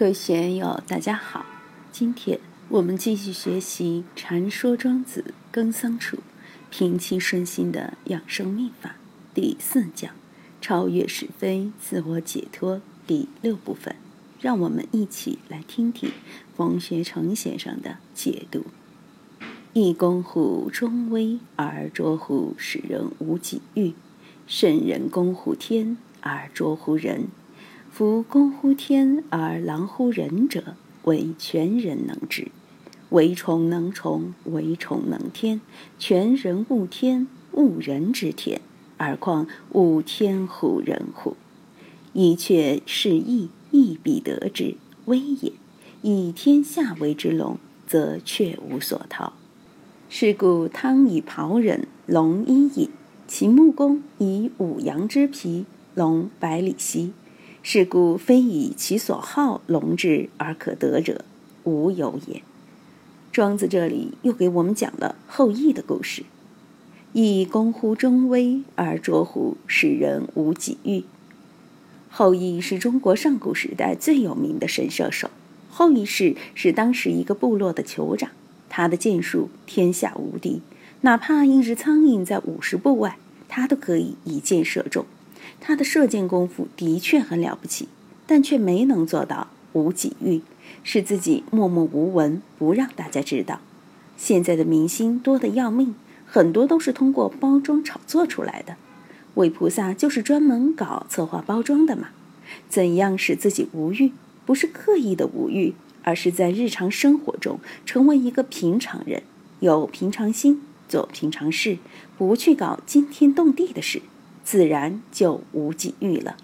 各位学友，大家好。今天我们继续学习《禅说庄子耕桑处平气顺心的养生秘法》第四讲“超越是非，自我解脱”第六部分。让我们一起来听听冯学成先生的解读：“一公乎中微而卓乎使人无己欲，圣人公乎天而卓乎人。”夫公乎天而狼乎人者，为全人能治；为虫能虫，为虫能天。全人恶天，恶人之天，而况恶天乎人乎？以却是义，义必得之，威也。以天下为之龙，则却无所逃。是故汤以袍人，龙衣饮；其木工以五羊之皮，龙百里奚。是故非以其所好龙之而可得者，无有也。庄子这里又给我们讲了后羿的故事。羿公乎中微而卓乎使人无己欲。后羿是中国上古时代最有名的神射手。后羿氏是当时一个部落的酋长，他的箭术天下无敌，哪怕一只苍蝇在五十步外，他都可以一箭射中。他的射箭功夫的确很了不起，但却没能做到无己欲，使自己默默无闻，不让大家知道。现在的明星多得要命，很多都是通过包装炒作出来的。韦菩萨就是专门搞策划包装的嘛。怎样使自己无欲？不是刻意的无欲，而是在日常生活中成为一个平常人，有平常心，做平常事，不去搞惊天动地的事。自然就无己欲了，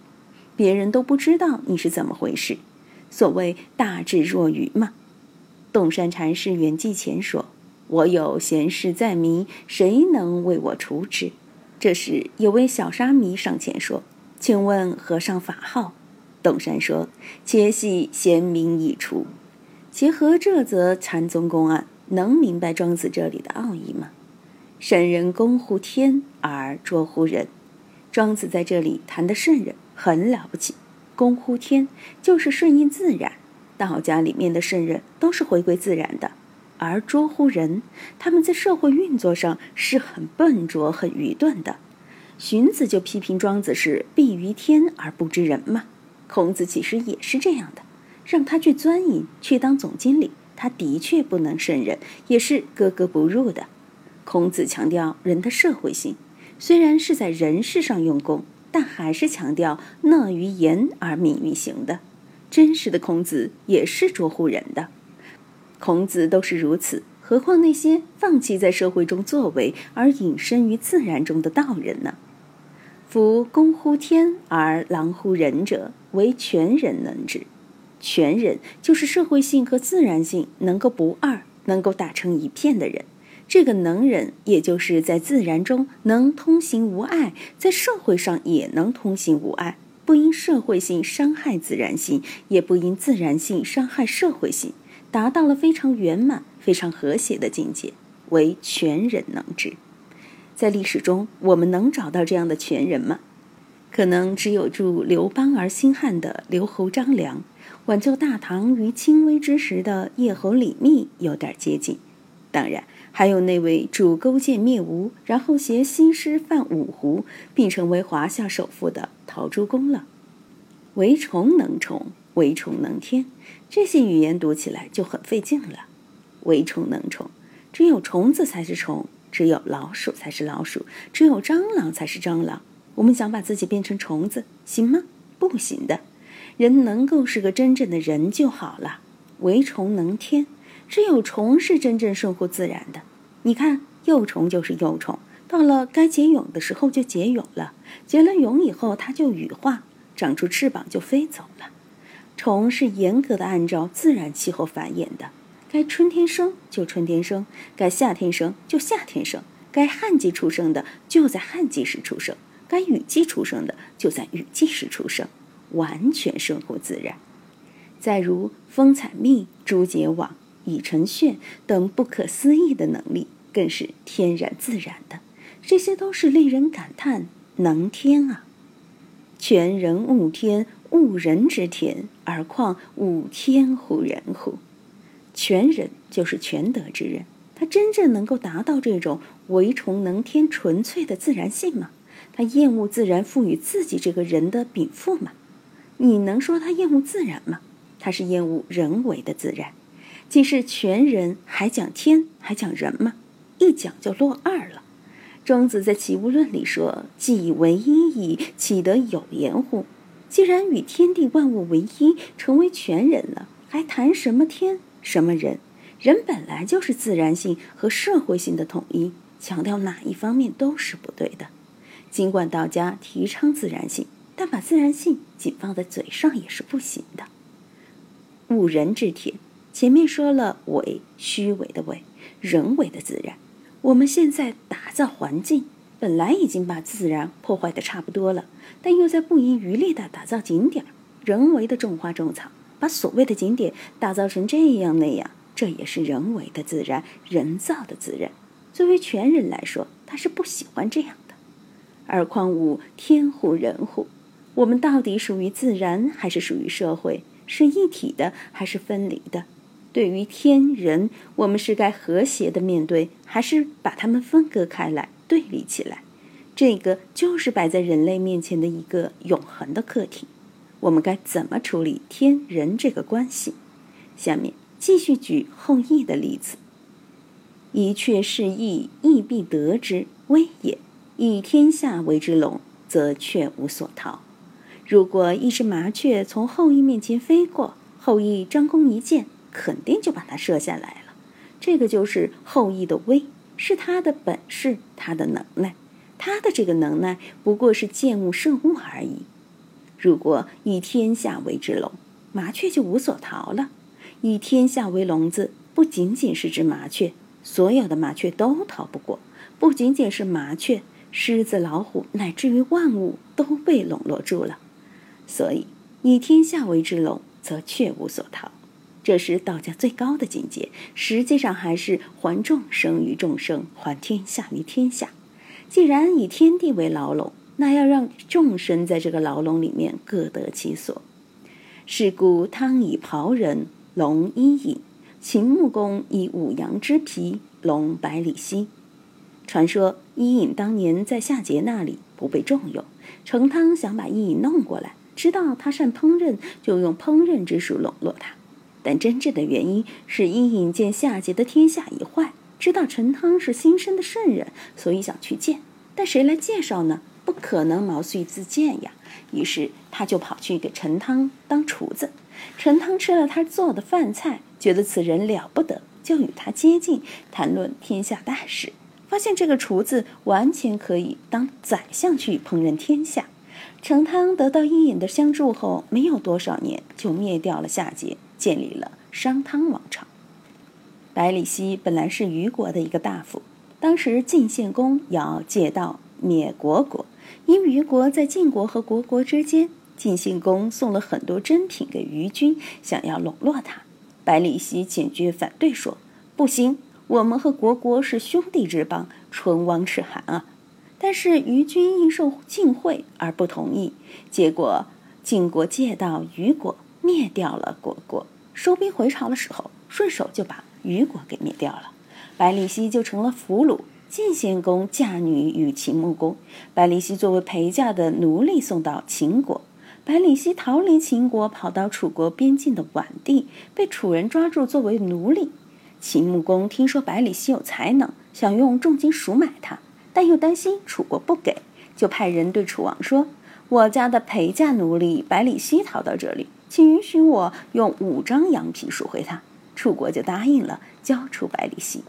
别人都不知道你是怎么回事。所谓大智若愚嘛。洞山禅师圆寂前说：“我有闲事在迷，谁能为我除之？”这时有位小沙弥上前说：“请问和尚法号？”洞山说：“且系贤明已除。”结合这则禅宗公案，能明白庄子这里的奥义吗？圣人公乎天而捉乎人。庄子在这里谈的圣人很了不起，公乎天就是顺应自然。道家里面的圣人都是回归自然的，而拙乎人，他们在社会运作上是很笨拙、很愚钝的。荀子就批评庄子是避于天而不知人嘛。孔子其实也是这样的，让他去钻营去当总经理，他的确不能胜任，也是格格不入的。孔子强调人的社会性。虽然是在人事上用功，但还是强调讷于言而敏于行的。真实的孔子也是卓乎人的，孔子都是如此，何况那些放弃在社会中作为而隐身于自然中的道人呢？夫公乎天而狼乎人者，为全人能之。全人就是社会性和自然性能够不二，能够打成一片的人。这个能人，也就是在自然中能通行无碍，在社会上也能通行无碍，不因社会性伤害自然性，也不因自然性伤害社会性，达到了非常圆满、非常和谐的境界，为全人能治。在历史中，我们能找到这样的全人吗？可能只有助刘邦而兴汉的刘侯张良，挽救大唐于轻微之时的叶侯李密有点接近。当然。还有那位主勾践灭吴，然后携西施犯五胡，并成为华夏首富的陶朱公了。为虫能虫，为虫能天，这些语言读起来就很费劲了。为虫能虫，只有虫子才是虫，只有老鼠才是老鼠，只有蟑螂才是蟑螂。我们想把自己变成虫子，行吗？不行的。人能够是个真正的人就好了。为虫能天。只有虫是真正顺乎自然的。你看，幼虫就是幼虫，到了该结蛹的时候就结蛹了，结了蛹以后它就羽化，长出翅膀就飞走了。虫是严格的按照自然气候繁衍的，该春天生就春天生，该夏天生就夏天生，该旱季出生的就在旱季时出生，该雨季出生的就在雨季时出生，完全顺乎自然。再如蜂采蜜，蛛结网。以成穴等不可思议的能力，更是天然自然的，这些都是令人感叹能天啊！全人悟天，悟人之天，而况悟天乎人乎？全人就是全德之人，他真正能够达到这种唯崇能天纯粹的自然性吗？他厌恶自然赋予自己这个人的禀赋吗？你能说他厌恶自然吗？他是厌恶人为的自然。既是全人，还讲天，还讲人吗？一讲就落二了。庄子在《齐物论》里说：“既以为一矣，岂得有言乎？”既然与天地万物为一，成为全人了，还谈什么天？什么人？人本来就是自然性和社会性的统一，强调哪一方面都是不对的。尽管道家提倡自然性，但把自然性仅放在嘴上也是不行的。误人之天，前面说了伪，虚伪的伪，人为的自然。我们现在打造环境，本来已经把自然破坏的差不多了，但又在不遗余力的打造景点，人为的种花种草。把所谓的景点打造成这样那样，这也是人为的自然、人造的自然。作为全人来说，他是不喜欢这样的。而况吾天乎人乎？我们到底属于自然还是属于社会？是一体的还是分离的？对于天人，我们是该和谐的面对，还是把它们分割开来、对立起来？这个就是摆在人类面前的一个永恒的课题。我们该怎么处理天人这个关系？下面继续举后羿的例子：一雀是羿，羿必得之，危也；以天下为之龙，则却无所逃。如果一只麻雀从后羿面前飞过，后羿张弓一箭，肯定就把它射下来了。这个就是后羿的威，是他的本事，他的能耐。他的这个能耐不过是见物胜物而已。如果以天下为之笼，麻雀就无所逃了。以天下为笼子，不仅仅是只麻雀，所有的麻雀都逃不过。不仅仅是麻雀，狮子、老虎，乃至于万物都被笼络住了。所以，以天下为之笼，则却无所逃。这是道家最高的境界，实际上还是还众生于众生，还天下于天下。既然以天地为牢笼。那要让众生在这个牢笼里面各得其所。是故汤以袍人，龙伊尹；秦穆公以五羊之皮，龙百里奚。传说伊尹当年在夏桀那里不被重用，成汤想把伊尹弄过来，知道他善烹饪，就用烹饪之术笼络他。但真正的原因是伊尹见夏桀的天下已坏，知道陈汤是新生的圣人，所以想去见。但谁来介绍呢？不可能毛遂自荐呀，于是他就跑去给陈汤当厨子。陈汤吃了他做的饭菜，觉得此人了不得，就与他接近，谈论天下大事。发现这个厨子完全可以当宰相去烹饪天下。陈汤得到伊尹的相助后，没有多少年就灭掉了夏桀，建立了商汤王朝。百里奚本来是虞国的一个大夫，当时晋献公要借道灭虢国。因虞国在晋国和虢国之间，晋献公送了很多珍品给虞君，想要笼络他。百里奚坚决反对说：“不行，我们和虢国是兄弟之邦，唇亡齿寒啊！”但是虞君因受晋惠而不同意，结果晋国借道虞国，灭掉了虢国。收兵回朝的时候，顺手就把虞国给灭掉了，百里奚就成了俘虏。晋献公嫁女与秦穆公，百里奚作为陪嫁的奴隶送到秦国。百里奚逃离秦国，跑到楚国边境的宛地，被楚人抓住作为奴隶。秦穆公听说百里奚有才能，想用重金赎买他，但又担心楚国不给，就派人对楚王说：“我家的陪嫁奴隶百里奚逃到这里，请允许我用五张羊皮赎回他。”楚国就答应了，交出百里奚。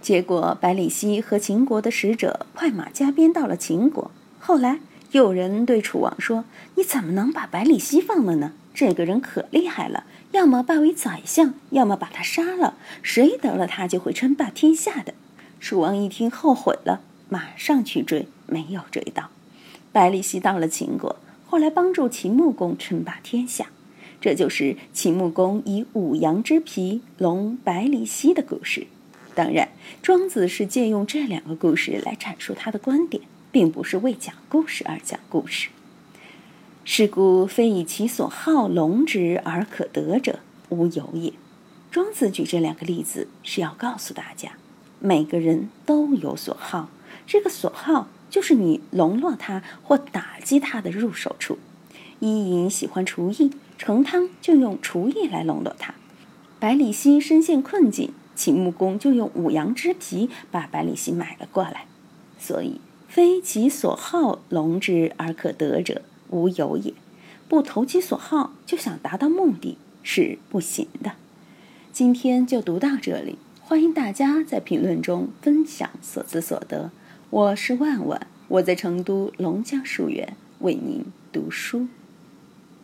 结果，百里奚和秦国的使者快马加鞭到了秦国。后来，有人对楚王说：“你怎么能把百里奚放了呢？这个人可厉害了，要么拜为宰相，要么把他杀了。谁得了他，就会称霸天下的。”楚王一听，后悔了，马上去追，没有追到。百里奚到了秦国，后来帮助秦穆公称霸天下。这就是秦穆公以五羊之皮笼百里奚的故事。当然，庄子是借用这两个故事来阐述他的观点，并不是为讲故事而讲故事。是故非以其所好龙之而可得者，无有也。庄子举这两个例子是要告诉大家，每个人都有所好，这个所好就是你笼络他或打击他的入手处。伊尹喜欢厨艺，成汤就用厨艺来笼络他；百里奚身陷困境，秦穆公就用五羊之皮把百里奚买了过来。所以，非其所好笼之而可得者。无有也，不投其所好就想达到目的是不行的。今天就读到这里，欢迎大家在评论中分享所思所得。我是万万，我在成都龙江书院为您读书。